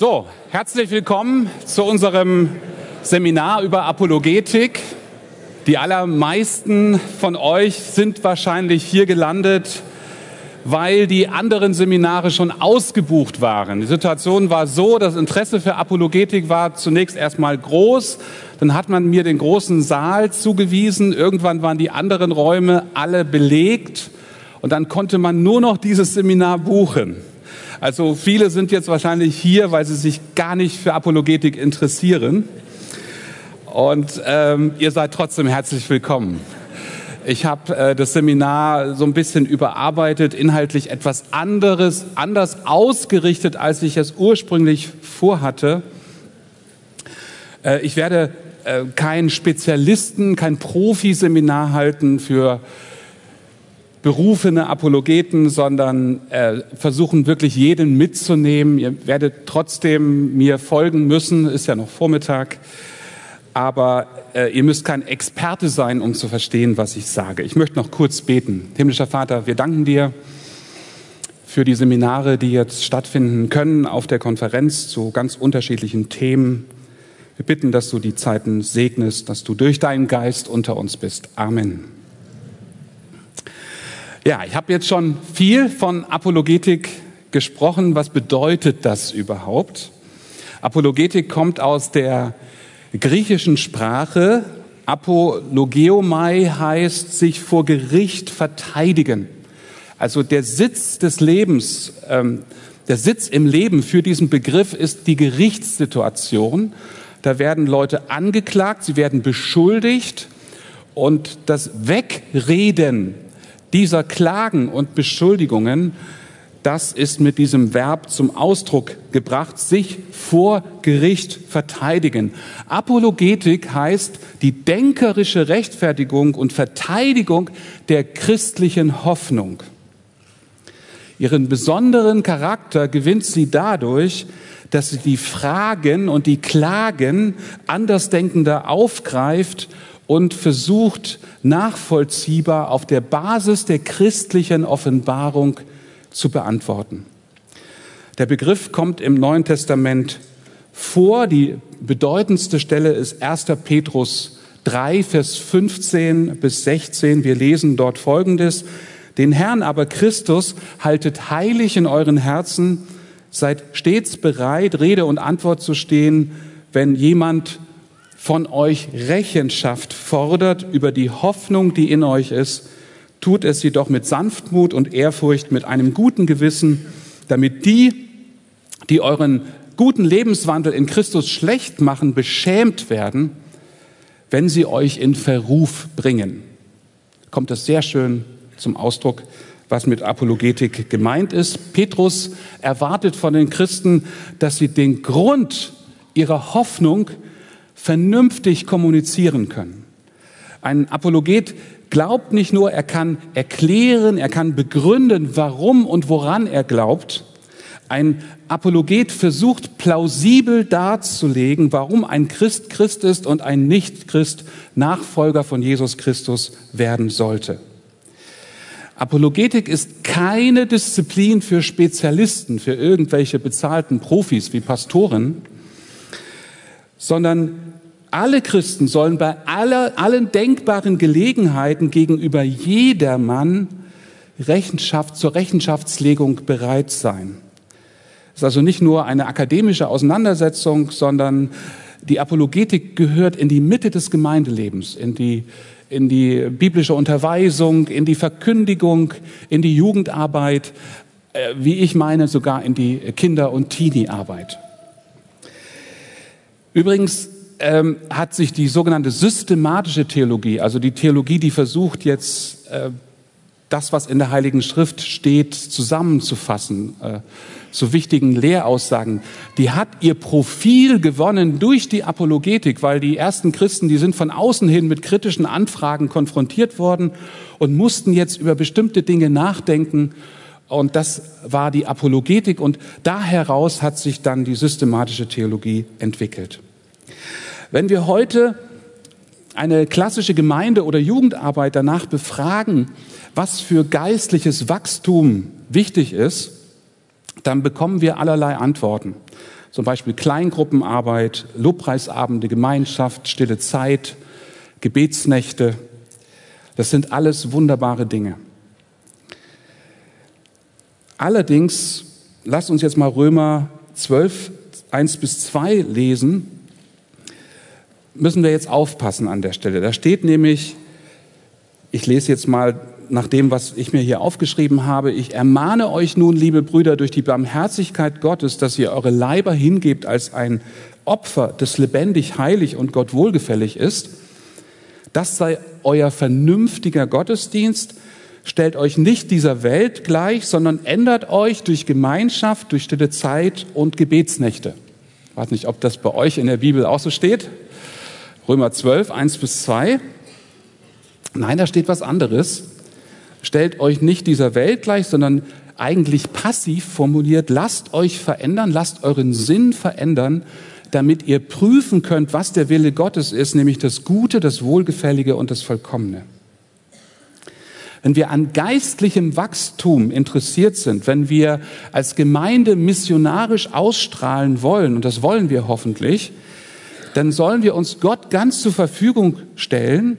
So, herzlich willkommen zu unserem Seminar über Apologetik. Die allermeisten von euch sind wahrscheinlich hier gelandet, weil die anderen Seminare schon ausgebucht waren. Die Situation war so, das Interesse für Apologetik war zunächst erstmal groß. Dann hat man mir den großen Saal zugewiesen. Irgendwann waren die anderen Räume alle belegt. Und dann konnte man nur noch dieses Seminar buchen. Also viele sind jetzt wahrscheinlich hier, weil sie sich gar nicht für Apologetik interessieren. Und ähm, ihr seid trotzdem herzlich willkommen. Ich habe äh, das Seminar so ein bisschen überarbeitet, inhaltlich etwas anderes, anders ausgerichtet, als ich es ursprünglich vorhatte. Äh, ich werde äh, kein Spezialisten, kein Profiseminar halten für berufene Apologeten, sondern äh, versuchen wirklich jeden mitzunehmen. Ihr werdet trotzdem mir folgen müssen, ist ja noch Vormittag, aber äh, ihr müsst kein Experte sein, um zu verstehen, was ich sage. Ich möchte noch kurz beten. Himmlischer Vater, wir danken dir für die Seminare, die jetzt stattfinden können auf der Konferenz zu ganz unterschiedlichen Themen. Wir bitten, dass du die Zeiten segnest, dass du durch deinen Geist unter uns bist. Amen. Ja, ich habe jetzt schon viel von Apologetik gesprochen. Was bedeutet das überhaupt? Apologetik kommt aus der griechischen Sprache. Apologeomai heißt sich vor Gericht verteidigen. Also der Sitz des Lebens, ähm, der Sitz im Leben für diesen Begriff ist die Gerichtssituation. Da werden Leute angeklagt, sie werden beschuldigt und das Wegreden dieser Klagen und Beschuldigungen, das ist mit diesem Verb zum Ausdruck gebracht, sich vor Gericht verteidigen. Apologetik heißt die denkerische Rechtfertigung und Verteidigung der christlichen Hoffnung. Ihren besonderen Charakter gewinnt sie dadurch, dass sie die Fragen und die Klagen Andersdenkender aufgreift und versucht nachvollziehbar auf der Basis der christlichen Offenbarung zu beantworten. Der Begriff kommt im Neuen Testament vor. Die bedeutendste Stelle ist 1. Petrus 3, Vers 15 bis 16. Wir lesen dort Folgendes. Den Herrn aber Christus haltet heilig in euren Herzen, seid stets bereit, Rede und Antwort zu stehen, wenn jemand von euch Rechenschaft fordert über die Hoffnung, die in euch ist, tut es jedoch mit Sanftmut und Ehrfurcht, mit einem guten Gewissen, damit die, die euren guten Lebenswandel in Christus schlecht machen, beschämt werden, wenn sie euch in Verruf bringen. Kommt das sehr schön zum Ausdruck, was mit Apologetik gemeint ist. Petrus erwartet von den Christen, dass sie den Grund ihrer Hoffnung vernünftig kommunizieren können. Ein Apologet glaubt nicht nur, er kann erklären, er kann begründen, warum und woran er glaubt. Ein Apologet versucht plausibel darzulegen, warum ein Christ Christ ist und ein Nicht-Christ Nachfolger von Jesus Christus werden sollte. Apologetik ist keine Disziplin für Spezialisten, für irgendwelche bezahlten Profis wie Pastoren, sondern alle Christen sollen bei aller, allen denkbaren Gelegenheiten gegenüber jedermann Rechenschaft, zur Rechenschaftslegung bereit sein. Es ist also nicht nur eine akademische Auseinandersetzung, sondern die Apologetik gehört in die Mitte des Gemeindelebens, in die, in die biblische Unterweisung, in die Verkündigung, in die Jugendarbeit, äh, wie ich meine, sogar in die Kinder- und Teenie-Arbeit. Übrigens, ähm, hat sich die sogenannte systematische Theologie, also die Theologie, die versucht jetzt äh, das, was in der Heiligen Schrift steht, zusammenzufassen, äh, zu wichtigen Lehraussagen, die hat ihr Profil gewonnen durch die Apologetik, weil die ersten Christen, die sind von außen hin mit kritischen Anfragen konfrontiert worden und mussten jetzt über bestimmte Dinge nachdenken. Und das war die Apologetik und da heraus hat sich dann die systematische Theologie entwickelt. Wenn wir heute eine klassische Gemeinde oder Jugendarbeit danach befragen, was für geistliches Wachstum wichtig ist, dann bekommen wir allerlei Antworten. Zum Beispiel Kleingruppenarbeit, Lobpreisabende, Gemeinschaft, stille Zeit, Gebetsnächte. Das sind alles wunderbare Dinge. Allerdings, lasst uns jetzt mal Römer 12, 1 bis 2 lesen, müssen wir jetzt aufpassen an der Stelle. Da steht nämlich, ich lese jetzt mal nach dem, was ich mir hier aufgeschrieben habe, ich ermahne euch nun, liebe Brüder, durch die Barmherzigkeit Gottes, dass ihr eure Leiber hingebt als ein Opfer, das lebendig, heilig und Gott wohlgefällig ist. Das sei euer vernünftiger Gottesdienst. Stellt euch nicht dieser Welt gleich, sondern ändert euch durch Gemeinschaft, durch stille Zeit und Gebetsnächte. Ich weiß nicht, ob das bei euch in der Bibel auch so steht. Römer 12, 1 bis 2. Nein, da steht was anderes. Stellt euch nicht dieser Welt gleich, sondern eigentlich passiv formuliert, lasst euch verändern, lasst euren Sinn verändern, damit ihr prüfen könnt, was der Wille Gottes ist, nämlich das Gute, das Wohlgefällige und das Vollkommene. Wenn wir an geistlichem Wachstum interessiert sind, wenn wir als Gemeinde missionarisch ausstrahlen wollen, und das wollen wir hoffentlich, dann sollen wir uns Gott ganz zur Verfügung stellen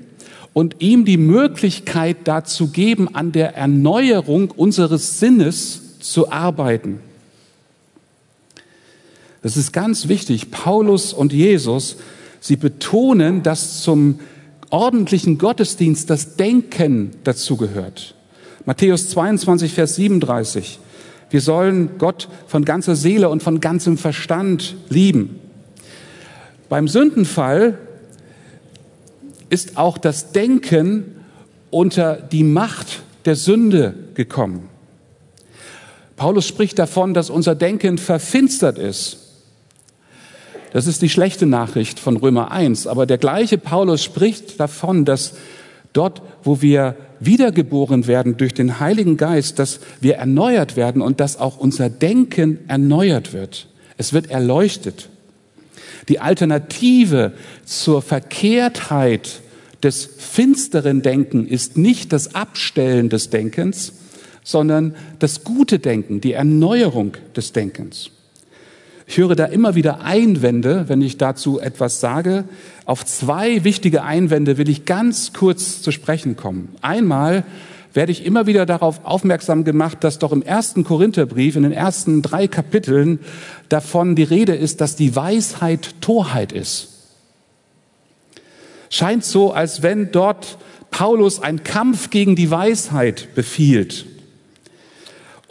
und ihm die Möglichkeit dazu geben, an der Erneuerung unseres Sinnes zu arbeiten. Das ist ganz wichtig. Paulus und Jesus, sie betonen, dass zum ordentlichen Gottesdienst das Denken dazugehört. Matthäus 22, Vers 37. Wir sollen Gott von ganzer Seele und von ganzem Verstand lieben. Beim Sündenfall ist auch das Denken unter die Macht der Sünde gekommen. Paulus spricht davon, dass unser Denken verfinstert ist. Das ist die schlechte Nachricht von Römer 1. Aber der gleiche Paulus spricht davon, dass dort, wo wir wiedergeboren werden durch den Heiligen Geist, dass wir erneuert werden und dass auch unser Denken erneuert wird. Es wird erleuchtet. Die Alternative zur Verkehrtheit des finsteren Denken ist nicht das Abstellen des Denkens, sondern das gute Denken, die Erneuerung des Denkens. Ich höre da immer wieder Einwände, wenn ich dazu etwas sage. Auf zwei wichtige Einwände will ich ganz kurz zu sprechen kommen. Einmal werde ich immer wieder darauf aufmerksam gemacht, dass doch im ersten Korintherbrief, in den ersten drei Kapiteln, davon die Rede ist, dass die Weisheit Torheit ist. Scheint so, als wenn dort Paulus einen Kampf gegen die Weisheit befiehlt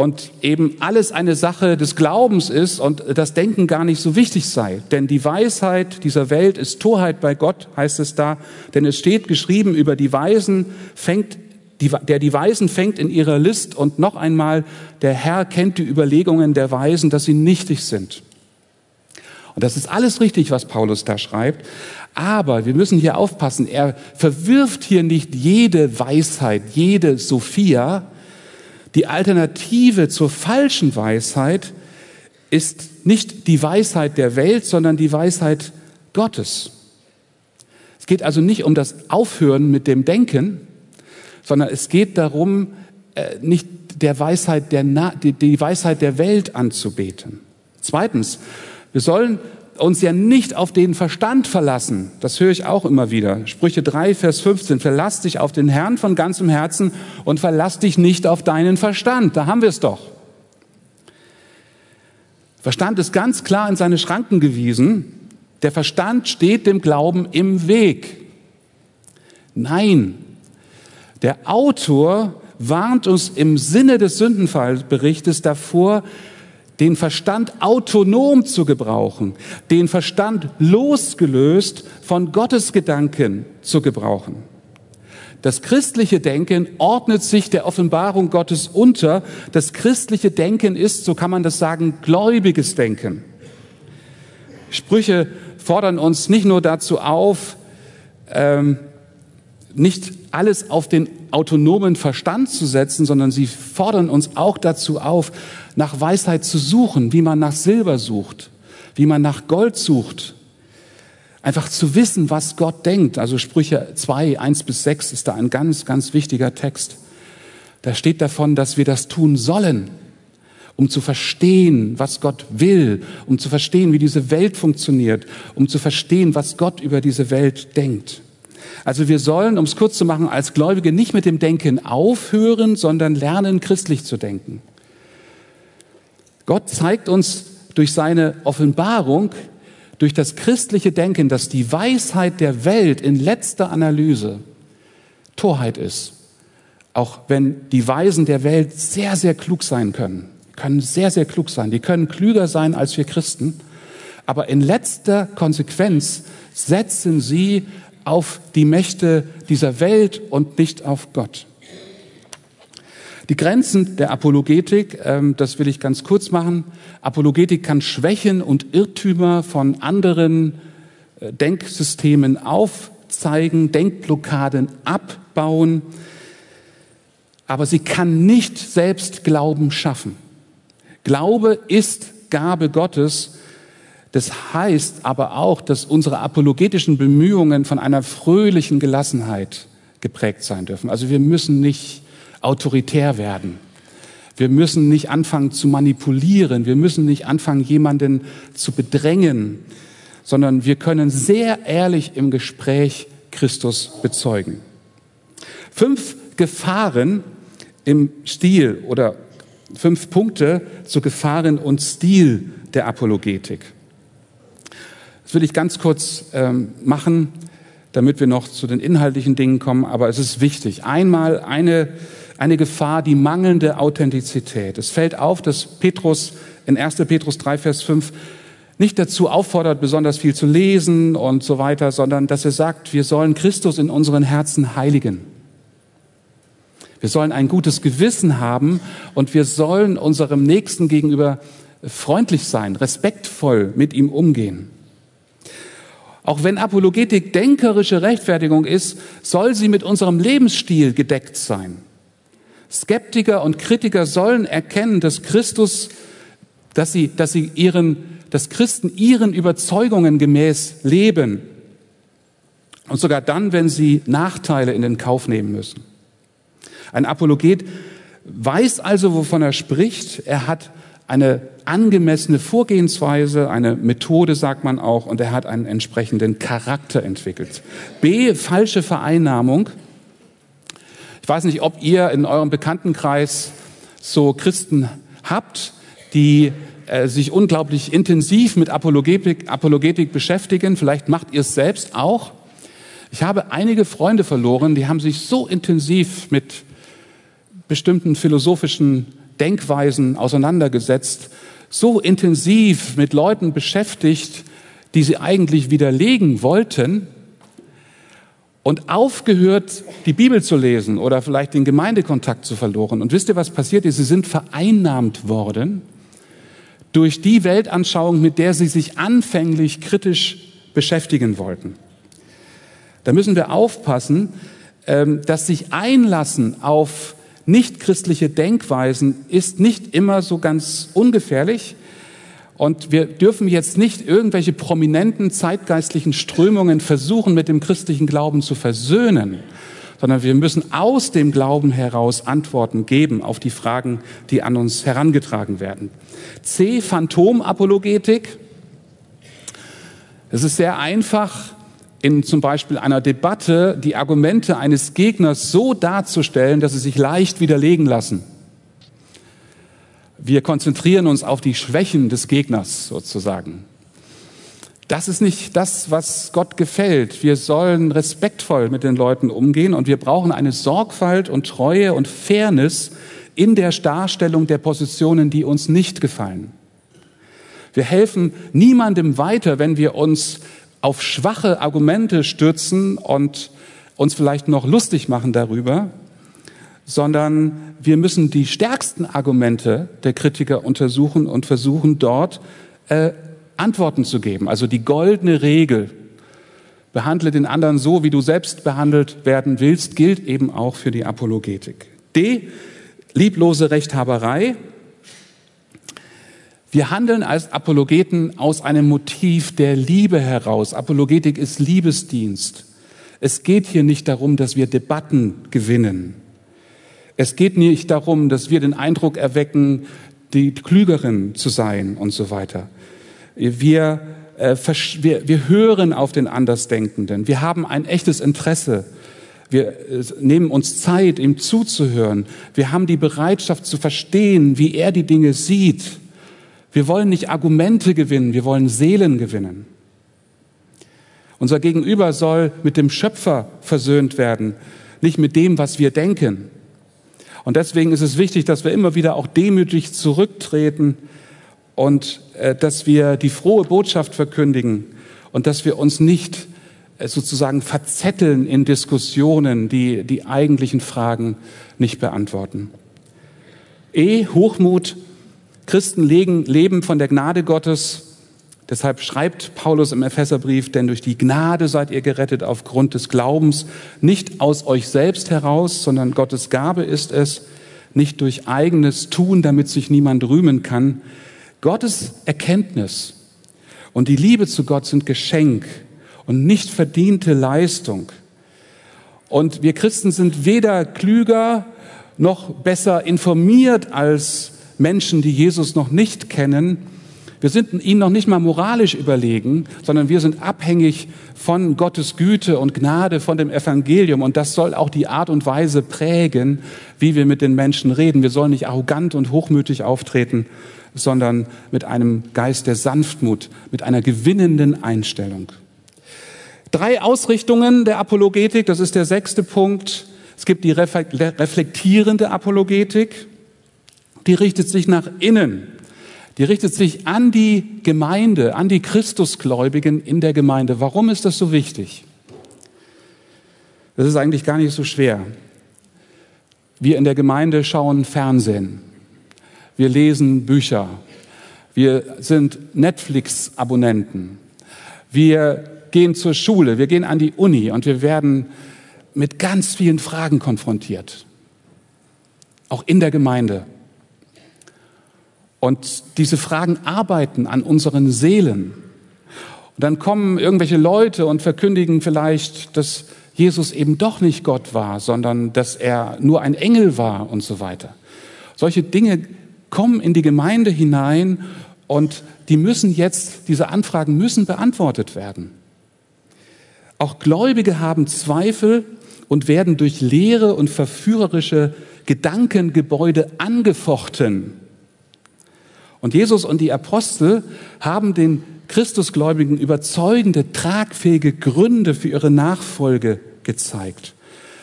und eben alles eine Sache des Glaubens ist und das Denken gar nicht so wichtig sei. Denn die Weisheit dieser Welt ist Torheit bei Gott, heißt es da, denn es steht geschrieben über die Weisen, fängt die, der die Weisen fängt in ihrer List und noch einmal, der Herr kennt die Überlegungen der Weisen, dass sie nichtig sind. Und das ist alles richtig, was Paulus da schreibt. Aber wir müssen hier aufpassen, er verwirft hier nicht jede Weisheit, jede Sophia, die Alternative zur falschen Weisheit ist nicht die Weisheit der Welt, sondern die Weisheit Gottes. Es geht also nicht um das Aufhören mit dem Denken, sondern es geht darum, äh, nicht der Weisheit der, die Weisheit der Welt anzubeten. Zweitens, wir sollen uns ja nicht auf den Verstand verlassen. Das höre ich auch immer wieder. Sprüche 3, Vers 15. Verlass dich auf den Herrn von ganzem Herzen und verlass dich nicht auf deinen Verstand. Da haben wir es doch. Verstand ist ganz klar in seine Schranken gewiesen. Der Verstand steht dem Glauben im Weg. Nein, der Autor warnt uns im Sinne des Sündenfallberichtes davor, den Verstand autonom zu gebrauchen, den Verstand losgelöst von Gottes Gedanken zu gebrauchen. Das christliche Denken ordnet sich der Offenbarung Gottes unter. Das christliche Denken ist, so kann man das sagen, gläubiges Denken. Sprüche fordern uns nicht nur dazu auf, ähm, nicht alles auf den autonomen Verstand zu setzen, sondern sie fordern uns auch dazu auf, nach Weisheit zu suchen, wie man nach Silber sucht, wie man nach Gold sucht. Einfach zu wissen, was Gott denkt. Also Sprüche 2, 1 bis 6 ist da ein ganz, ganz wichtiger Text. Da steht davon, dass wir das tun sollen um zu verstehen, was Gott will, um zu verstehen, wie diese Welt funktioniert, um zu verstehen, was Gott über diese Welt denkt. Also wir sollen, um es kurz zu machen, als Gläubige nicht mit dem Denken aufhören, sondern lernen, christlich zu denken. Gott zeigt uns durch seine Offenbarung, durch das christliche Denken, dass die Weisheit der Welt in letzter Analyse Torheit ist. Auch wenn die Weisen der Welt sehr, sehr klug sein können, können sehr, sehr klug sein, die können klüger sein als wir Christen, aber in letzter Konsequenz setzen sie auf die Mächte dieser Welt und nicht auf Gott. Die Grenzen der Apologetik, ähm, das will ich ganz kurz machen. Apologetik kann Schwächen und Irrtümer von anderen äh, Denksystemen aufzeigen, Denkblockaden abbauen, aber sie kann nicht selbst Glauben schaffen. Glaube ist Gabe Gottes das heißt aber auch, dass unsere apologetischen Bemühungen von einer fröhlichen Gelassenheit geprägt sein dürfen. Also wir müssen nicht autoritär werden. Wir müssen nicht anfangen zu manipulieren. Wir müssen nicht anfangen, jemanden zu bedrängen, sondern wir können sehr ehrlich im Gespräch Christus bezeugen. Fünf Gefahren im Stil oder fünf Punkte zu Gefahren und Stil der Apologetik. Das will ich ganz kurz ähm, machen, damit wir noch zu den inhaltlichen Dingen kommen, aber es ist wichtig. Einmal eine, eine Gefahr, die mangelnde Authentizität. Es fällt auf, dass Petrus in 1. Petrus 3, Vers 5 nicht dazu auffordert, besonders viel zu lesen und so weiter, sondern dass er sagt, wir sollen Christus in unseren Herzen heiligen. Wir sollen ein gutes Gewissen haben und wir sollen unserem Nächsten gegenüber freundlich sein, respektvoll mit ihm umgehen. Auch wenn Apologetik denkerische Rechtfertigung ist, soll sie mit unserem Lebensstil gedeckt sein. Skeptiker und Kritiker sollen erkennen, dass Christus, dass sie, dass sie ihren, dass Christen ihren Überzeugungen gemäß leben. Und sogar dann, wenn sie Nachteile in den Kauf nehmen müssen. Ein Apologet weiß also, wovon er spricht. Er hat eine angemessene Vorgehensweise, eine Methode, sagt man auch, und er hat einen entsprechenden Charakter entwickelt. B, falsche Vereinnahmung. Ich weiß nicht, ob ihr in eurem Bekanntenkreis so Christen habt, die äh, sich unglaublich intensiv mit Apologetik, Apologetik beschäftigen. Vielleicht macht ihr es selbst auch. Ich habe einige Freunde verloren, die haben sich so intensiv mit bestimmten philosophischen Denkweisen auseinandergesetzt, so intensiv mit Leuten beschäftigt, die sie eigentlich widerlegen wollten und aufgehört, die Bibel zu lesen oder vielleicht den Gemeindekontakt zu verloren. Und wisst ihr, was passiert ist? Sie sind vereinnahmt worden durch die Weltanschauung, mit der sie sich anfänglich kritisch beschäftigen wollten. Da müssen wir aufpassen, ähm, dass sich einlassen auf nichtchristliche Denkweisen ist nicht immer so ganz ungefährlich. Und wir dürfen jetzt nicht irgendwelche prominenten zeitgeistlichen Strömungen versuchen, mit dem christlichen Glauben zu versöhnen, sondern wir müssen aus dem Glauben heraus Antworten geben auf die Fragen, die an uns herangetragen werden. C. Phantomapologetik. Es ist sehr einfach, in zum Beispiel einer Debatte die Argumente eines Gegners so darzustellen, dass sie sich leicht widerlegen lassen. Wir konzentrieren uns auf die Schwächen des Gegners sozusagen. Das ist nicht das, was Gott gefällt. Wir sollen respektvoll mit den Leuten umgehen und wir brauchen eine Sorgfalt und Treue und Fairness in der Darstellung der Positionen, die uns nicht gefallen. Wir helfen niemandem weiter, wenn wir uns auf schwache Argumente stürzen und uns vielleicht noch lustig machen darüber, sondern wir müssen die stärksten Argumente der Kritiker untersuchen und versuchen dort äh, Antworten zu geben. Also die goldene Regel, behandle den anderen so, wie du selbst behandelt werden willst, gilt eben auch für die Apologetik. D, lieblose Rechthaberei. Wir handeln als Apologeten aus einem Motiv der Liebe heraus. Apologetik ist Liebesdienst. Es geht hier nicht darum, dass wir Debatten gewinnen. Es geht nicht darum, dass wir den Eindruck erwecken, die Klügeren zu sein und so weiter. Wir, äh, wir, wir hören auf den Andersdenkenden. Wir haben ein echtes Interesse. Wir äh, nehmen uns Zeit, ihm zuzuhören. Wir haben die Bereitschaft zu verstehen, wie er die Dinge sieht. Wir wollen nicht Argumente gewinnen, wir wollen Seelen gewinnen. Unser Gegenüber soll mit dem Schöpfer versöhnt werden, nicht mit dem, was wir denken. Und deswegen ist es wichtig, dass wir immer wieder auch demütig zurücktreten und äh, dass wir die frohe Botschaft verkündigen und dass wir uns nicht äh, sozusagen verzetteln in Diskussionen, die die eigentlichen Fragen nicht beantworten. E, Hochmut. Christen leben von der Gnade Gottes Deshalb schreibt Paulus im Epheserbrief, denn durch die Gnade seid ihr gerettet aufgrund des Glaubens, nicht aus euch selbst heraus, sondern Gottes Gabe ist es, nicht durch eigenes Tun, damit sich niemand rühmen kann. Gottes Erkenntnis und die Liebe zu Gott sind Geschenk und nicht verdiente Leistung. Und wir Christen sind weder klüger noch besser informiert als Menschen, die Jesus noch nicht kennen. Wir sind ihnen noch nicht mal moralisch überlegen, sondern wir sind abhängig von Gottes Güte und Gnade, von dem Evangelium. Und das soll auch die Art und Weise prägen, wie wir mit den Menschen reden. Wir sollen nicht arrogant und hochmütig auftreten, sondern mit einem Geist der Sanftmut, mit einer gewinnenden Einstellung. Drei Ausrichtungen der Apologetik, das ist der sechste Punkt. Es gibt die reflektierende Apologetik, die richtet sich nach innen die richtet sich an die Gemeinde, an die Christusgläubigen in der Gemeinde. Warum ist das so wichtig? Das ist eigentlich gar nicht so schwer. Wir in der Gemeinde schauen Fernsehen. Wir lesen Bücher. Wir sind Netflix-Abonnenten. Wir gehen zur Schule. Wir gehen an die Uni und wir werden mit ganz vielen Fragen konfrontiert. Auch in der Gemeinde. Und diese Fragen arbeiten an unseren Seelen. Und dann kommen irgendwelche Leute und verkündigen vielleicht, dass Jesus eben doch nicht Gott war, sondern dass er nur ein Engel war und so weiter. Solche Dinge kommen in die Gemeinde hinein und die müssen jetzt, diese Anfragen müssen beantwortet werden. Auch Gläubige haben Zweifel und werden durch leere und verführerische Gedankengebäude angefochten. Und Jesus und die Apostel haben den Christusgläubigen überzeugende, tragfähige Gründe für ihre Nachfolge gezeigt.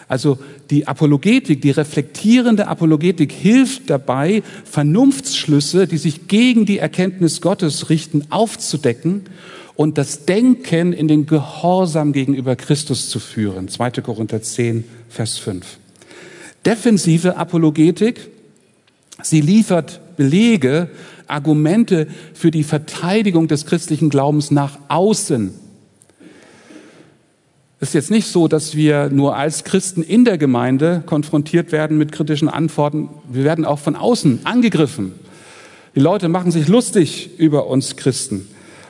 Also die Apologetik, die reflektierende Apologetik hilft dabei, Vernunftsschlüsse, die sich gegen die Erkenntnis Gottes richten, aufzudecken und das Denken in den Gehorsam gegenüber Christus zu führen. 2. Korinther 10, Vers 5. Defensive Apologetik, sie liefert Belege Argumente für die Verteidigung des christlichen Glaubens nach außen. Es ist jetzt nicht so, dass wir nur als Christen in der Gemeinde konfrontiert werden mit kritischen Antworten. Wir werden auch von außen angegriffen. Die Leute machen sich lustig über uns Christen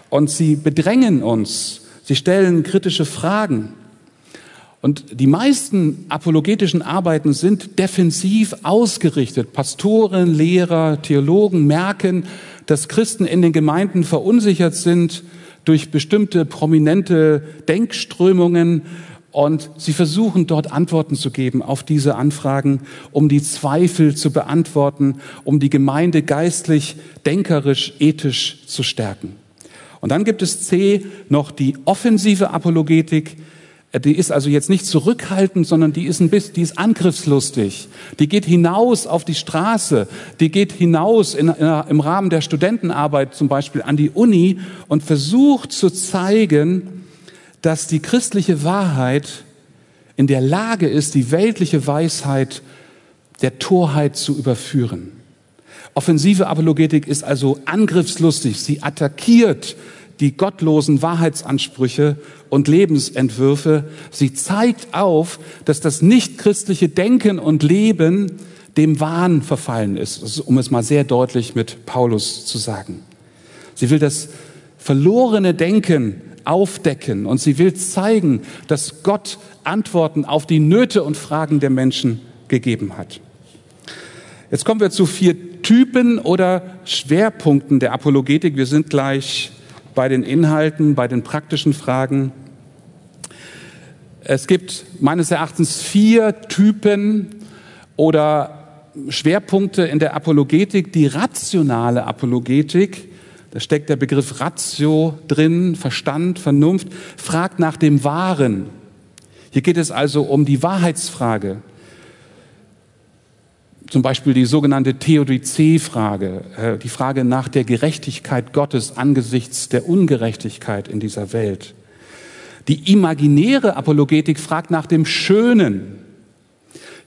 und sie bedrängen uns. Sie stellen kritische Fragen. Und die meisten apologetischen Arbeiten sind defensiv ausgerichtet. Pastoren, Lehrer, Theologen merken, dass Christen in den Gemeinden verunsichert sind durch bestimmte prominente Denkströmungen und sie versuchen dort Antworten zu geben auf diese Anfragen, um die Zweifel zu beantworten, um die Gemeinde geistlich, denkerisch, ethisch zu stärken. Und dann gibt es C noch die offensive Apologetik, die ist also jetzt nicht zurückhaltend, sondern die ist ein bisschen, die ist angriffslustig. Die geht hinaus auf die Straße. Die geht hinaus in, in, im Rahmen der Studentenarbeit zum Beispiel an die Uni und versucht zu zeigen, dass die christliche Wahrheit in der Lage ist, die weltliche Weisheit der Torheit zu überführen. Offensive Apologetik ist also angriffslustig. Sie attackiert die gottlosen Wahrheitsansprüche und Lebensentwürfe. Sie zeigt auf, dass das nichtchristliche Denken und Leben dem Wahn verfallen ist, um es mal sehr deutlich mit Paulus zu sagen. Sie will das verlorene Denken aufdecken und sie will zeigen, dass Gott Antworten auf die Nöte und Fragen der Menschen gegeben hat. Jetzt kommen wir zu vier Typen oder Schwerpunkten der Apologetik. Wir sind gleich bei den Inhalten, bei den praktischen Fragen. Es gibt meines Erachtens vier Typen oder Schwerpunkte in der Apologetik. Die rationale Apologetik, da steckt der Begriff Ratio drin, Verstand, Vernunft, fragt nach dem Wahren. Hier geht es also um die Wahrheitsfrage. Zum Beispiel die sogenannte Theodizee-Frage, äh, die Frage nach der Gerechtigkeit Gottes angesichts der Ungerechtigkeit in dieser Welt. Die imaginäre Apologetik fragt nach dem Schönen.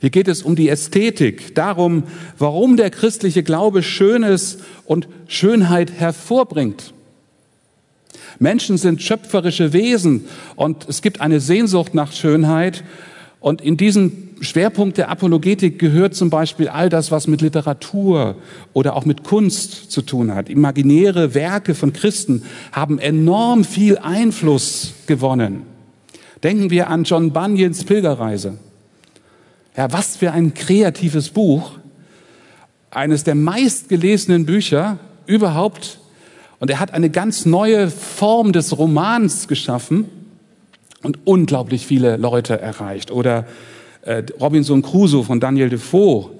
Hier geht es um die Ästhetik, darum, warum der christliche Glaube Schönes und Schönheit hervorbringt. Menschen sind schöpferische Wesen und es gibt eine Sehnsucht nach Schönheit. Und in diesen Schwerpunkt der Apologetik gehört zum Beispiel all das, was mit Literatur oder auch mit Kunst zu tun hat. Imaginäre Werke von Christen haben enorm viel Einfluss gewonnen. Denken wir an John Bunyans Pilgerreise. Ja, was für ein kreatives Buch. Eines der meistgelesenen Bücher überhaupt. Und er hat eine ganz neue Form des Romans geschaffen und unglaublich viele Leute erreicht. Oder äh, Robinson Crusoe von Daniel Defoe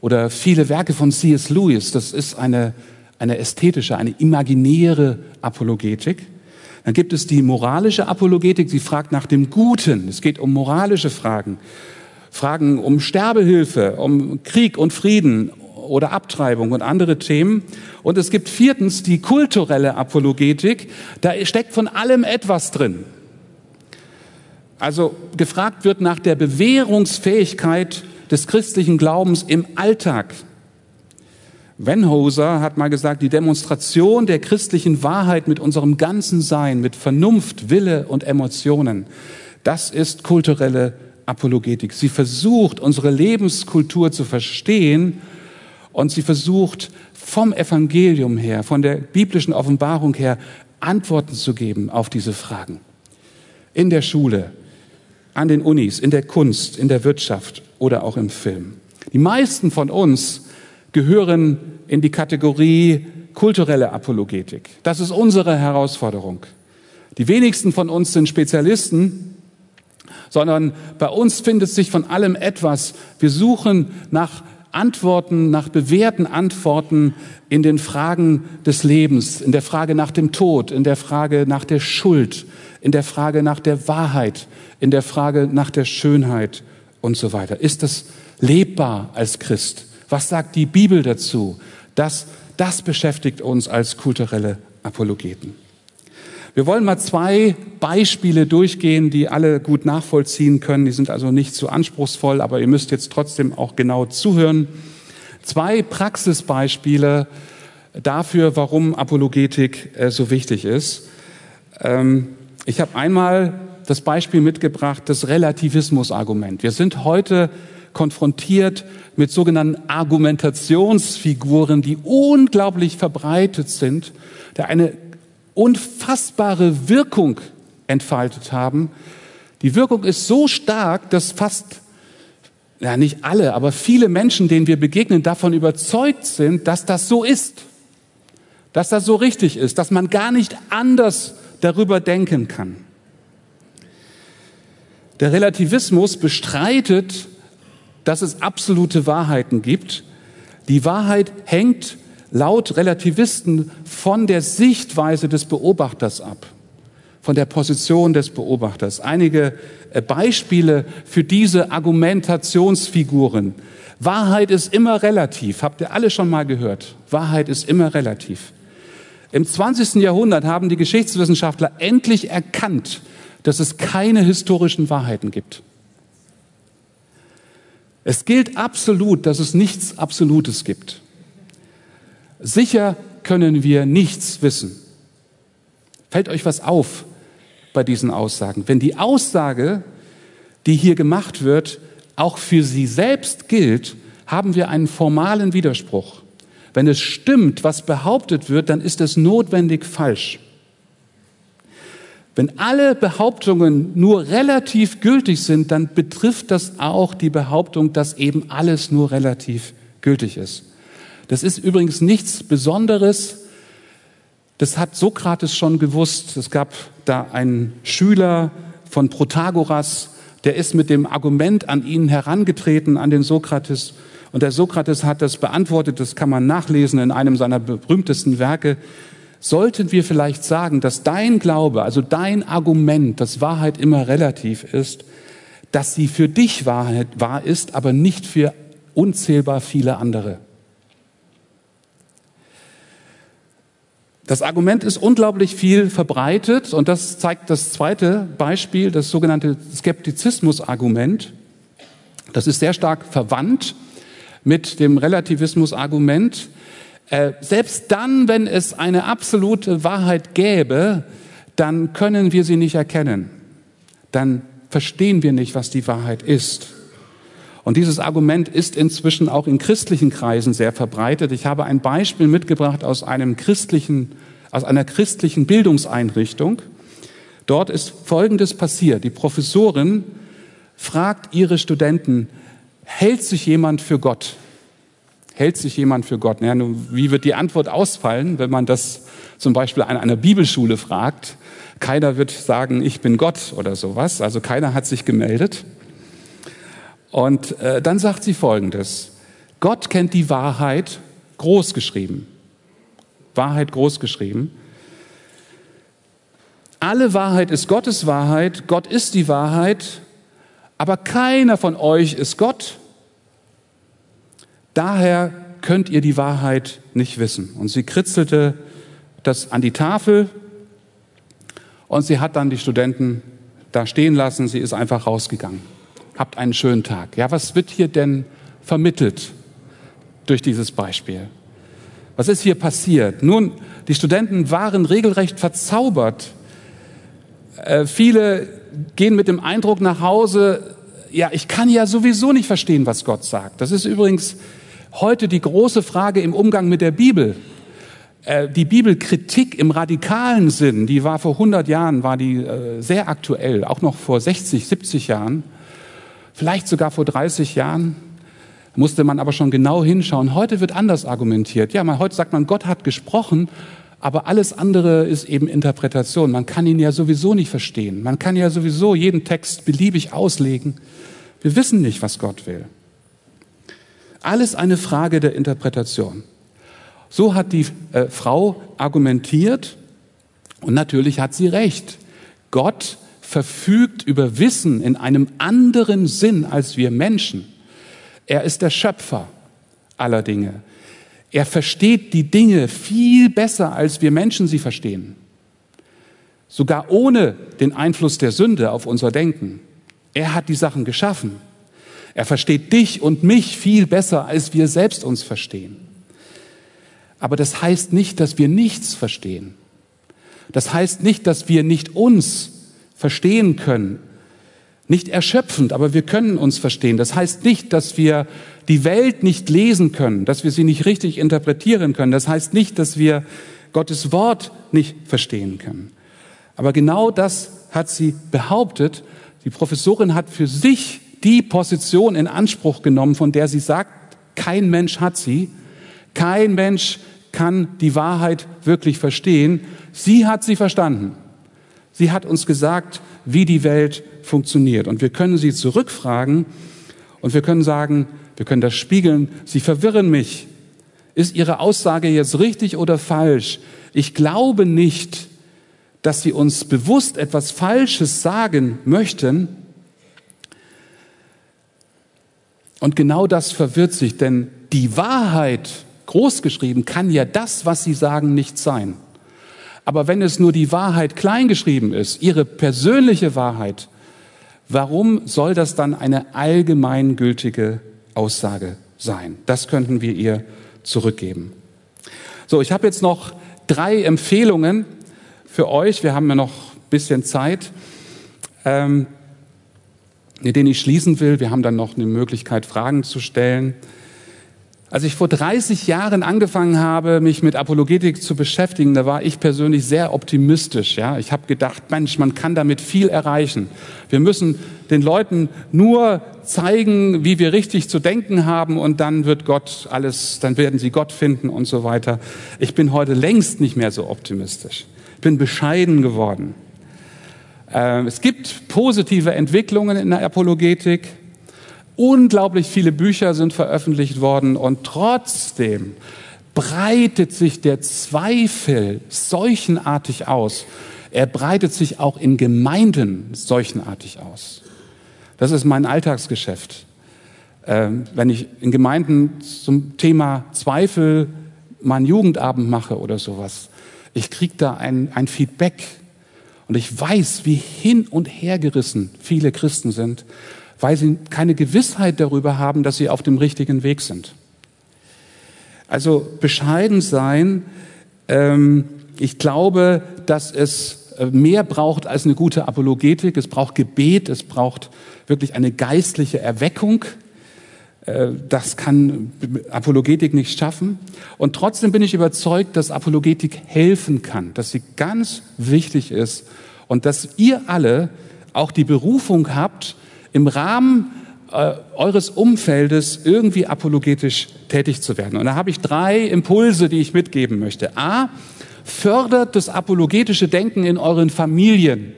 oder viele Werke von C.S. Lewis. Das ist eine, eine ästhetische, eine imaginäre Apologetik. Dann gibt es die moralische Apologetik, sie fragt nach dem Guten. Es geht um moralische Fragen. Fragen um Sterbehilfe, um Krieg und Frieden oder Abtreibung und andere Themen. Und es gibt viertens die kulturelle Apologetik. Da steckt von allem etwas drin. Also gefragt wird nach der Bewährungsfähigkeit des christlichen Glaubens im Alltag. Wenhoser hat mal gesagt, die Demonstration der christlichen Wahrheit mit unserem ganzen Sein, mit Vernunft, Wille und Emotionen, das ist kulturelle Apologetik. Sie versucht, unsere Lebenskultur zu verstehen und sie versucht, vom Evangelium her, von der biblischen Offenbarung her, Antworten zu geben auf diese Fragen. In der Schule, an den Unis, in der Kunst, in der Wirtschaft oder auch im Film. Die meisten von uns gehören in die Kategorie kulturelle Apologetik. Das ist unsere Herausforderung. Die wenigsten von uns sind Spezialisten, sondern bei uns findet sich von allem etwas. Wir suchen nach Antworten, nach bewährten Antworten in den Fragen des Lebens, in der Frage nach dem Tod, in der Frage nach der Schuld, in der Frage nach der Wahrheit, in der Frage nach der Schönheit und so weiter. Ist das lebbar als Christ? Was sagt die Bibel dazu? Das, das beschäftigt uns als kulturelle Apologeten. Wir wollen mal zwei Beispiele durchgehen, die alle gut nachvollziehen können. Die sind also nicht zu anspruchsvoll, aber ihr müsst jetzt trotzdem auch genau zuhören. Zwei Praxisbeispiele dafür, warum Apologetik äh, so wichtig ist. Ähm, ich habe einmal das Beispiel mitgebracht, das Relativismusargument. Wir sind heute konfrontiert mit sogenannten Argumentationsfiguren, die unglaublich verbreitet sind, der eine unfassbare Wirkung entfaltet haben. Die Wirkung ist so stark, dass fast, ja nicht alle, aber viele Menschen, denen wir begegnen, davon überzeugt sind, dass das so ist, dass das so richtig ist, dass man gar nicht anders darüber denken kann. Der Relativismus bestreitet, dass es absolute Wahrheiten gibt. Die Wahrheit hängt laut Relativisten von der Sichtweise des Beobachters ab, von der Position des Beobachters. Einige äh, Beispiele für diese Argumentationsfiguren. Wahrheit ist immer relativ. Habt ihr alle schon mal gehört? Wahrheit ist immer relativ. Im 20. Jahrhundert haben die Geschichtswissenschaftler endlich erkannt, dass es keine historischen Wahrheiten gibt. Es gilt absolut, dass es nichts Absolutes gibt. Sicher können wir nichts wissen. Fällt euch was auf bei diesen Aussagen? Wenn die Aussage, die hier gemacht wird, auch für sie selbst gilt, haben wir einen formalen Widerspruch. Wenn es stimmt, was behauptet wird, dann ist es notwendig falsch. Wenn alle Behauptungen nur relativ gültig sind, dann betrifft das auch die Behauptung, dass eben alles nur relativ gültig ist. Das ist übrigens nichts Besonderes. Das hat Sokrates schon gewusst. Es gab da einen Schüler von Protagoras, der ist mit dem Argument an ihn herangetreten, an den Sokrates. Und der Sokrates hat das beantwortet, das kann man nachlesen in einem seiner berühmtesten Werke. Sollten wir vielleicht sagen, dass dein Glaube, also dein Argument, dass Wahrheit immer relativ ist, dass sie für dich Wahrheit wahr ist, aber nicht für unzählbar viele andere? Das Argument ist unglaublich viel verbreitet und das zeigt das zweite Beispiel, das sogenannte Skeptizismus-Argument. Das ist sehr stark verwandt mit dem Relativismus-Argument. Äh, selbst dann, wenn es eine absolute Wahrheit gäbe, dann können wir sie nicht erkennen. Dann verstehen wir nicht, was die Wahrheit ist. Und dieses Argument ist inzwischen auch in christlichen Kreisen sehr verbreitet. Ich habe ein Beispiel mitgebracht aus einem christlichen, aus einer christlichen Bildungseinrichtung. Dort ist Folgendes passiert. Die Professorin fragt ihre Studenten, hält sich jemand für Gott? Hält sich jemand für Gott? Ja, nun, wie wird die Antwort ausfallen, wenn man das zum Beispiel an einer Bibelschule fragt? Keiner wird sagen, ich bin Gott oder sowas. Also keiner hat sich gemeldet. Und äh, dann sagt sie Folgendes. Gott kennt die Wahrheit groß geschrieben. Wahrheit groß geschrieben. Alle Wahrheit ist Gottes Wahrheit. Gott ist die Wahrheit. Aber keiner von euch ist Gott. Daher könnt ihr die Wahrheit nicht wissen. Und sie kritzelte das an die Tafel und sie hat dann die Studenten da stehen lassen. Sie ist einfach rausgegangen habt einen schönen Tag. Ja, was wird hier denn vermittelt durch dieses Beispiel? Was ist hier passiert? Nun, die Studenten waren regelrecht verzaubert. Äh, viele gehen mit dem Eindruck nach Hause, ja, ich kann ja sowieso nicht verstehen, was Gott sagt. Das ist übrigens heute die große Frage im Umgang mit der Bibel. Äh, die Bibelkritik im radikalen Sinn, die war vor 100 Jahren, war die äh, sehr aktuell, auch noch vor 60, 70 Jahren. Vielleicht sogar vor 30 Jahren musste man aber schon genau hinschauen. Heute wird anders argumentiert. Ja, man, heute sagt man, Gott hat gesprochen, aber alles andere ist eben Interpretation. Man kann ihn ja sowieso nicht verstehen. Man kann ja sowieso jeden Text beliebig auslegen. Wir wissen nicht, was Gott will. Alles eine Frage der Interpretation. So hat die äh, Frau argumentiert und natürlich hat sie recht. Gott verfügt über Wissen in einem anderen Sinn als wir Menschen. Er ist der Schöpfer aller Dinge. Er versteht die Dinge viel besser, als wir Menschen sie verstehen. Sogar ohne den Einfluss der Sünde auf unser Denken. Er hat die Sachen geschaffen. Er versteht dich und mich viel besser, als wir selbst uns verstehen. Aber das heißt nicht, dass wir nichts verstehen. Das heißt nicht, dass wir nicht uns verstehen können. Nicht erschöpfend, aber wir können uns verstehen. Das heißt nicht, dass wir die Welt nicht lesen können, dass wir sie nicht richtig interpretieren können. Das heißt nicht, dass wir Gottes Wort nicht verstehen können. Aber genau das hat sie behauptet. Die Professorin hat für sich die Position in Anspruch genommen, von der sie sagt, kein Mensch hat sie. Kein Mensch kann die Wahrheit wirklich verstehen. Sie hat sie verstanden. Sie hat uns gesagt, wie die Welt funktioniert. Und wir können sie zurückfragen und wir können sagen, wir können das spiegeln, sie verwirren mich. Ist Ihre Aussage jetzt richtig oder falsch? Ich glaube nicht, dass Sie uns bewusst etwas Falsches sagen möchten. Und genau das verwirrt sich, denn die Wahrheit, großgeschrieben, kann ja das, was Sie sagen, nicht sein. Aber wenn es nur die Wahrheit kleingeschrieben ist, ihre persönliche Wahrheit, warum soll das dann eine allgemeingültige Aussage sein? Das könnten wir ihr zurückgeben. So, ich habe jetzt noch drei Empfehlungen für euch. Wir haben ja noch ein bisschen Zeit, ähm, mit denen ich schließen will. Wir haben dann noch eine Möglichkeit, Fragen zu stellen. Als ich vor 30 Jahren angefangen habe, mich mit Apologetik zu beschäftigen, da war ich persönlich sehr optimistisch. Ja, ich habe gedacht, Mensch, man kann damit viel erreichen. Wir müssen den Leuten nur zeigen, wie wir richtig zu denken haben, und dann wird Gott alles, dann werden sie Gott finden und so weiter. Ich bin heute längst nicht mehr so optimistisch. Ich bin bescheiden geworden. Ähm, es gibt positive Entwicklungen in der Apologetik. Unglaublich viele Bücher sind veröffentlicht worden und trotzdem breitet sich der Zweifel seuchenartig aus. Er breitet sich auch in Gemeinden seuchenartig aus. Das ist mein Alltagsgeschäft. Ähm, wenn ich in Gemeinden zum Thema Zweifel meinen Jugendabend mache oder sowas, ich kriege da ein, ein Feedback und ich weiß, wie hin und her gerissen viele Christen sind weil sie keine Gewissheit darüber haben, dass sie auf dem richtigen Weg sind. Also bescheiden sein, ähm, ich glaube, dass es äh, mehr braucht als eine gute Apologetik. Es braucht Gebet, es braucht wirklich eine geistliche Erweckung. Äh, das kann Apologetik nicht schaffen. Und trotzdem bin ich überzeugt, dass Apologetik helfen kann, dass sie ganz wichtig ist und dass ihr alle auch die Berufung habt, im Rahmen äh, eures Umfeldes irgendwie apologetisch tätig zu werden. Und da habe ich drei Impulse, die ich mitgeben möchte. A, fördert das apologetische Denken in euren Familien.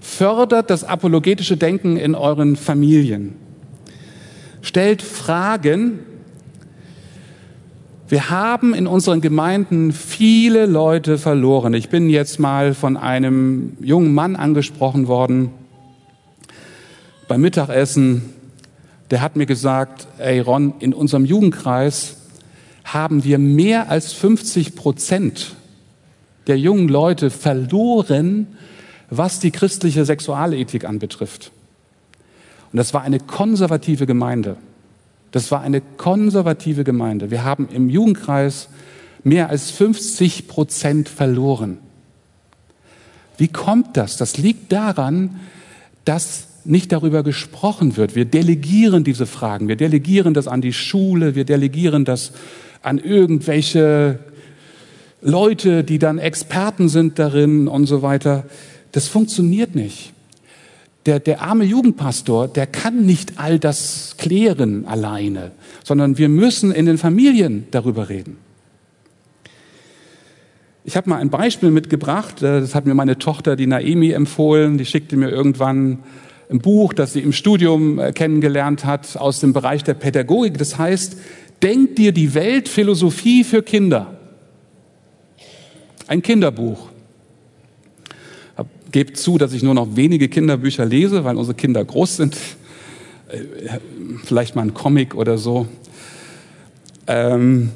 Fördert das apologetische Denken in euren Familien. Stellt Fragen. Wir haben in unseren Gemeinden viele Leute verloren. Ich bin jetzt mal von einem jungen Mann angesprochen worden, beim Mittagessen, der hat mir gesagt, ey Ron, in unserem Jugendkreis haben wir mehr als 50 Prozent der jungen Leute verloren, was die christliche Sexualethik anbetrifft. Und das war eine konservative Gemeinde. Das war eine konservative Gemeinde. Wir haben im Jugendkreis mehr als 50 Prozent verloren. Wie kommt das? Das liegt daran, dass nicht darüber gesprochen wird. Wir delegieren diese Fragen. Wir delegieren das an die Schule. Wir delegieren das an irgendwelche Leute, die dann Experten sind darin und so weiter. Das funktioniert nicht. Der, der arme Jugendpastor, der kann nicht all das klären alleine, sondern wir müssen in den Familien darüber reden. Ich habe mal ein Beispiel mitgebracht, das hat mir meine Tochter, die Naemi, empfohlen. Die schickte mir irgendwann ein Buch, das sie im Studium äh, kennengelernt hat, aus dem Bereich der Pädagogik. Das heißt, denk dir die Welt Philosophie für Kinder. Ein Kinderbuch. Gebt zu, dass ich nur noch wenige Kinderbücher lese, weil unsere Kinder groß sind. Äh, vielleicht mal ein Comic oder so. Ähm,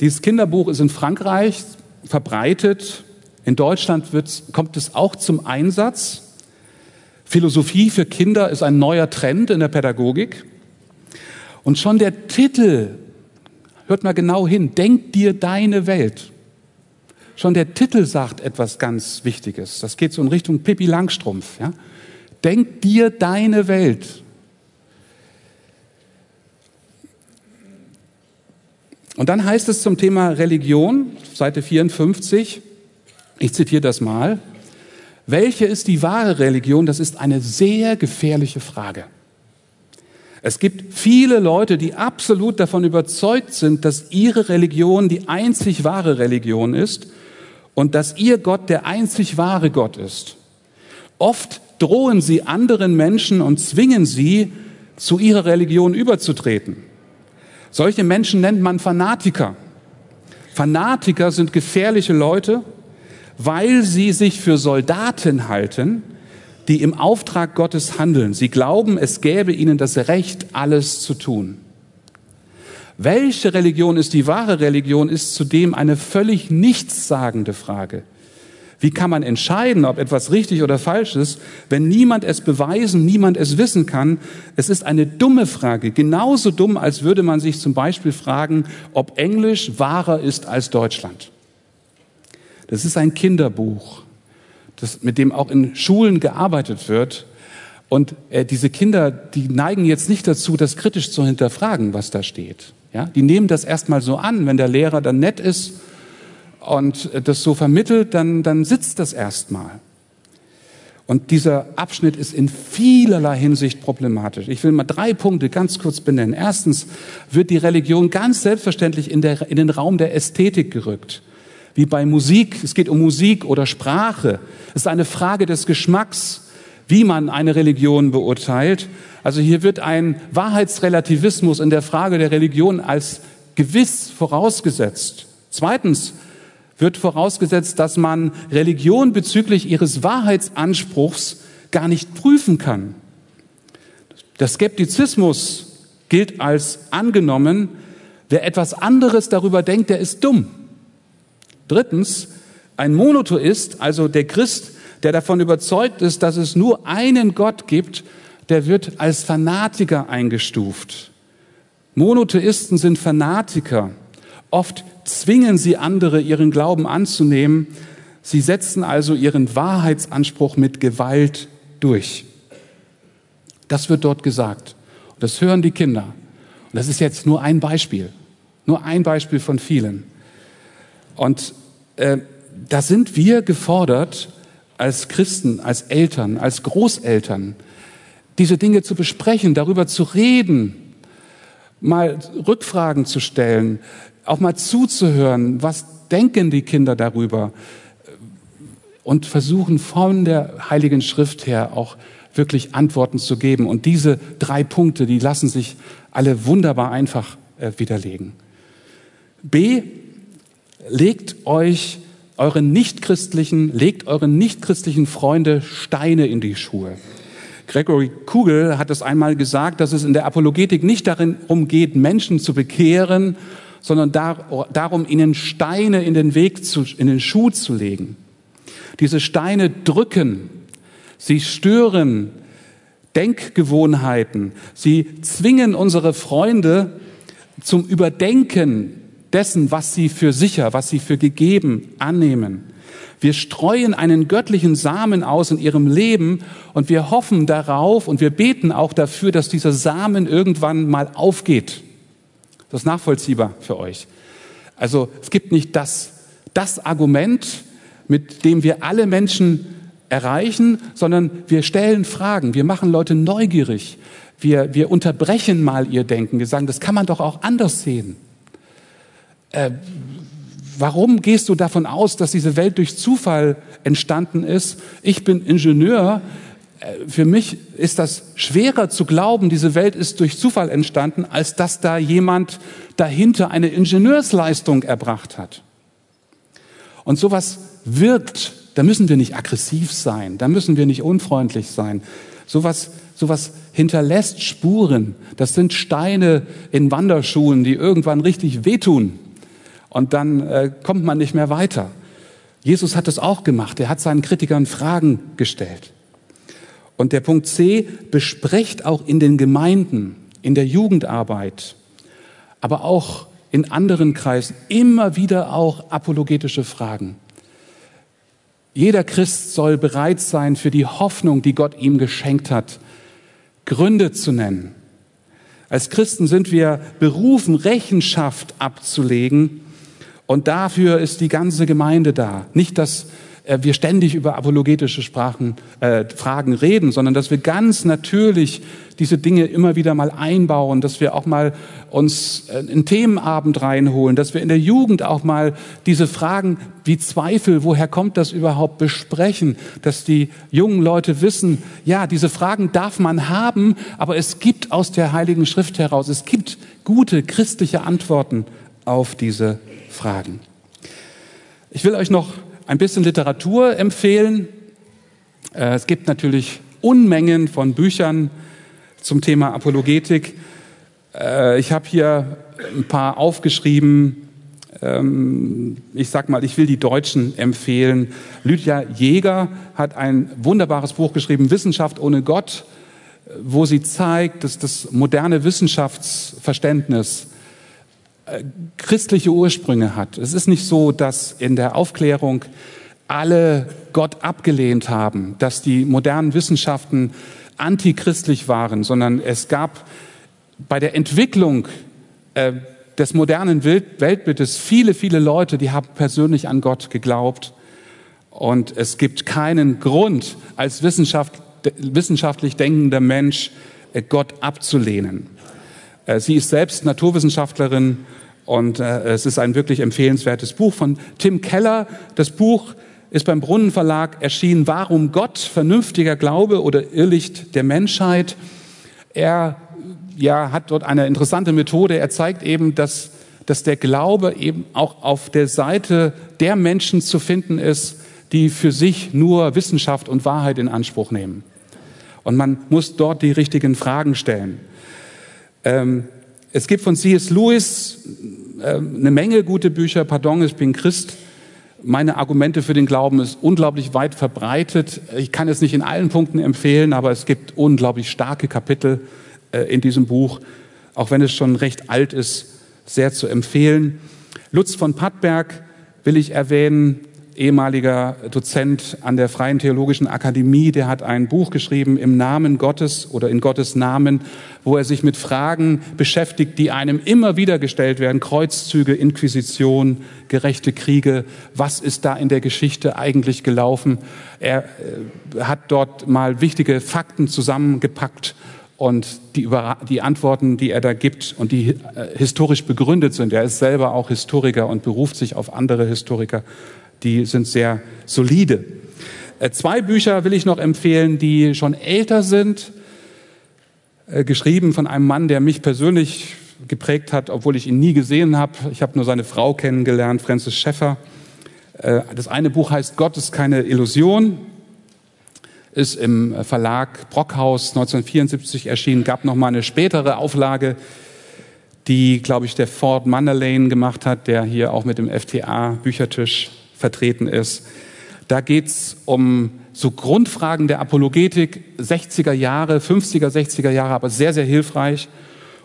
dieses Kinderbuch ist in Frankreich verbreitet. In Deutschland kommt es auch zum Einsatz. Philosophie für Kinder ist ein neuer Trend in der Pädagogik. Und schon der Titel, hört mal genau hin, denk dir deine Welt. Schon der Titel sagt etwas ganz Wichtiges. Das geht so in Richtung Pippi Langstrumpf. Ja? Denk dir deine Welt. Und dann heißt es zum Thema Religion, Seite 54, ich zitiere das mal, welche ist die wahre Religion? Das ist eine sehr gefährliche Frage. Es gibt viele Leute, die absolut davon überzeugt sind, dass ihre Religion die einzig wahre Religion ist und dass ihr Gott der einzig wahre Gott ist. Oft drohen sie anderen Menschen und zwingen sie, zu ihrer Religion überzutreten. Solche Menschen nennt man Fanatiker. Fanatiker sind gefährliche Leute, weil sie sich für Soldaten halten, die im Auftrag Gottes handeln. Sie glauben, es gäbe ihnen das Recht, alles zu tun. Welche Religion ist die wahre Religion, ist zudem eine völlig nichtssagende Frage. Wie kann man entscheiden, ob etwas richtig oder falsch ist, wenn niemand es beweisen, niemand es wissen kann? Es ist eine dumme Frage, genauso dumm, als würde man sich zum Beispiel fragen, ob Englisch wahrer ist als Deutschland. Das ist ein Kinderbuch, das, mit dem auch in Schulen gearbeitet wird. Und äh, diese Kinder, die neigen jetzt nicht dazu, das kritisch zu hinterfragen, was da steht. Ja, die nehmen das erstmal so an, wenn der Lehrer dann nett ist und das so vermittelt, dann, dann sitzt das erstmal. Und dieser Abschnitt ist in vielerlei Hinsicht problematisch. Ich will mal drei Punkte ganz kurz benennen. Erstens wird die Religion ganz selbstverständlich in, der, in den Raum der Ästhetik gerückt. Wie bei Musik. Es geht um Musik oder Sprache. Es ist eine Frage des Geschmacks, wie man eine Religion beurteilt. Also hier wird ein Wahrheitsrelativismus in der Frage der Religion als gewiss vorausgesetzt. Zweitens wird vorausgesetzt, dass man Religion bezüglich ihres Wahrheitsanspruchs gar nicht prüfen kann. Der Skeptizismus gilt als angenommen. Wer etwas anderes darüber denkt, der ist dumm. Drittens, ein Monotheist, also der Christ, der davon überzeugt ist, dass es nur einen Gott gibt, der wird als Fanatiker eingestuft. Monotheisten sind Fanatiker. Oft zwingen sie andere, ihren Glauben anzunehmen. Sie setzen also ihren Wahrheitsanspruch mit Gewalt durch. Das wird dort gesagt. Und das hören die Kinder. Und das ist jetzt nur ein Beispiel. Nur ein Beispiel von vielen. Und äh, da sind wir gefordert, als Christen, als Eltern, als Großeltern, diese Dinge zu besprechen, darüber zu reden, mal Rückfragen zu stellen, auch mal zuzuhören, was denken die Kinder darüber und versuchen von der Heiligen Schrift her auch wirklich Antworten zu geben. Und diese drei Punkte, die lassen sich alle wunderbar einfach äh, widerlegen. B, legt euch euren nichtchristlichen, legt euren nichtchristlichen Freunde Steine in die Schuhe. Gregory Kugel hat es einmal gesagt, dass es in der Apologetik nicht darum geht, Menschen zu bekehren, sondern darum, ihnen Steine in den Weg zu, in den Schuh zu legen. Diese Steine drücken, sie stören Denkgewohnheiten, sie zwingen unsere Freunde zum Überdenken dessen, was sie für sicher, was sie für gegeben annehmen. Wir streuen einen göttlichen Samen aus in ihrem Leben und wir hoffen darauf und wir beten auch dafür, dass dieser Samen irgendwann mal aufgeht. Das ist nachvollziehbar für euch. Also es gibt nicht das, das Argument, mit dem wir alle Menschen erreichen, sondern wir stellen Fragen, wir machen Leute neugierig, wir, wir unterbrechen mal ihr Denken, wir sagen, das kann man doch auch anders sehen. Äh, warum gehst du davon aus, dass diese Welt durch Zufall entstanden ist? Ich bin Ingenieur. Äh, für mich ist das schwerer zu glauben, diese Welt ist durch Zufall entstanden, als dass da jemand dahinter eine Ingenieursleistung erbracht hat. Und sowas wirkt, da müssen wir nicht aggressiv sein, da müssen wir nicht unfreundlich sein. Sowas, sowas hinterlässt Spuren. Das sind Steine in Wanderschuhen, die irgendwann richtig wehtun und dann äh, kommt man nicht mehr weiter. Jesus hat das auch gemacht. Er hat seinen Kritikern Fragen gestellt. Und der Punkt C besprecht auch in den Gemeinden, in der Jugendarbeit, aber auch in anderen Kreisen immer wieder auch apologetische Fragen. Jeder Christ soll bereit sein, für die Hoffnung, die Gott ihm geschenkt hat, Gründe zu nennen. Als Christen sind wir berufen, Rechenschaft abzulegen und dafür ist die ganze Gemeinde da. Nicht, dass äh, wir ständig über apologetische Sprachen, äh, Fragen reden, sondern dass wir ganz natürlich diese Dinge immer wieder mal einbauen, dass wir auch mal uns äh, einen Themenabend reinholen, dass wir in der Jugend auch mal diese Fragen wie Zweifel, woher kommt das überhaupt, besprechen, dass die jungen Leute wissen, ja, diese Fragen darf man haben, aber es gibt aus der Heiligen Schrift heraus, es gibt gute christliche Antworten auf diese Fragen. Ich will euch noch ein bisschen Literatur empfehlen. Äh, es gibt natürlich Unmengen von Büchern zum Thema Apologetik. Äh, ich habe hier ein paar aufgeschrieben. Ähm, ich sag mal, ich will die Deutschen empfehlen. Lydia Jäger hat ein wunderbares Buch geschrieben, Wissenschaft ohne Gott, wo sie zeigt, dass das moderne Wissenschaftsverständnis christliche Ursprünge hat. Es ist nicht so, dass in der Aufklärung alle Gott abgelehnt haben, dass die modernen Wissenschaften antichristlich waren, sondern es gab bei der Entwicklung äh, des modernen Weltbildes viele, viele Leute, die haben persönlich an Gott geglaubt. Und es gibt keinen Grund, als Wissenschaft, wissenschaftlich denkender Mensch äh, Gott abzulehnen. Äh, sie ist selbst Naturwissenschaftlerin und äh, es ist ein wirklich empfehlenswertes Buch von Tim Keller. Das Buch ist beim Brunnen Verlag erschienen. Warum Gott, vernünftiger Glaube oder Irrlicht der Menschheit? Er ja, hat dort eine interessante Methode. Er zeigt eben, dass, dass der Glaube eben auch auf der Seite der Menschen zu finden ist, die für sich nur Wissenschaft und Wahrheit in Anspruch nehmen. Und man muss dort die richtigen Fragen stellen. Ähm, es gibt von C.S. Lewis äh, eine Menge gute Bücher. Pardon, ich bin Christ. Meine Argumente für den Glauben ist unglaublich weit verbreitet. Ich kann es nicht in allen Punkten empfehlen, aber es gibt unglaublich starke Kapitel äh, in diesem Buch, auch wenn es schon recht alt ist, sehr zu empfehlen. Lutz von Pattberg will ich erwähnen, ehemaliger Dozent an der Freien Theologischen Akademie, der hat ein Buch geschrieben im Namen Gottes oder in Gottes Namen, wo er sich mit Fragen beschäftigt, die einem immer wieder gestellt werden. Kreuzzüge, Inquisition, gerechte Kriege. Was ist da in der Geschichte eigentlich gelaufen? Er äh, hat dort mal wichtige Fakten zusammengepackt und die, die Antworten, die er da gibt und die äh, historisch begründet sind, er ist selber auch Historiker und beruft sich auf andere Historiker, die sind sehr solide. Äh, zwei Bücher will ich noch empfehlen, die schon älter sind, äh, geschrieben von einem Mann, der mich persönlich geprägt hat, obwohl ich ihn nie gesehen habe. Ich habe nur seine Frau kennengelernt, Francis Schäffer. Äh, das eine Buch heißt Gott ist keine Illusion ist im Verlag Brockhaus 1974 erschienen, gab noch mal eine spätere Auflage, die, glaube ich, der Ford Manderlane gemacht hat, der hier auch mit dem FTA Büchertisch vertreten ist. Da geht's um so Grundfragen der Apologetik, 60er Jahre, 50er, 60er Jahre, aber sehr, sehr hilfreich.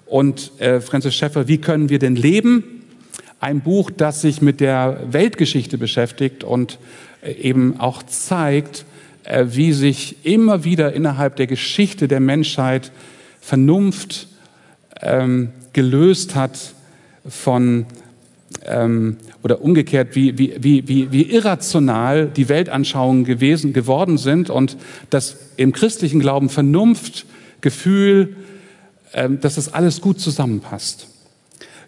Und äh, Francis Schäffer, wie können wir denn leben? Ein Buch, das sich mit der Weltgeschichte beschäftigt und äh, eben auch zeigt, äh, wie sich immer wieder innerhalb der Geschichte der Menschheit Vernunft ähm, gelöst hat von ähm, oder umgekehrt, wie, wie, wie, wie, wie irrational die Weltanschauungen gewesen, geworden sind und dass im christlichen Glauben Vernunft, Gefühl, ähm, dass das alles gut zusammenpasst.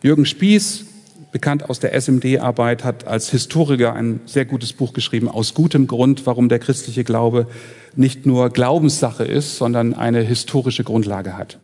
Jürgen Spieß bekannt aus der SMD-Arbeit, hat als Historiker ein sehr gutes Buch geschrieben, aus gutem Grund, warum der christliche Glaube nicht nur Glaubenssache ist, sondern eine historische Grundlage hat.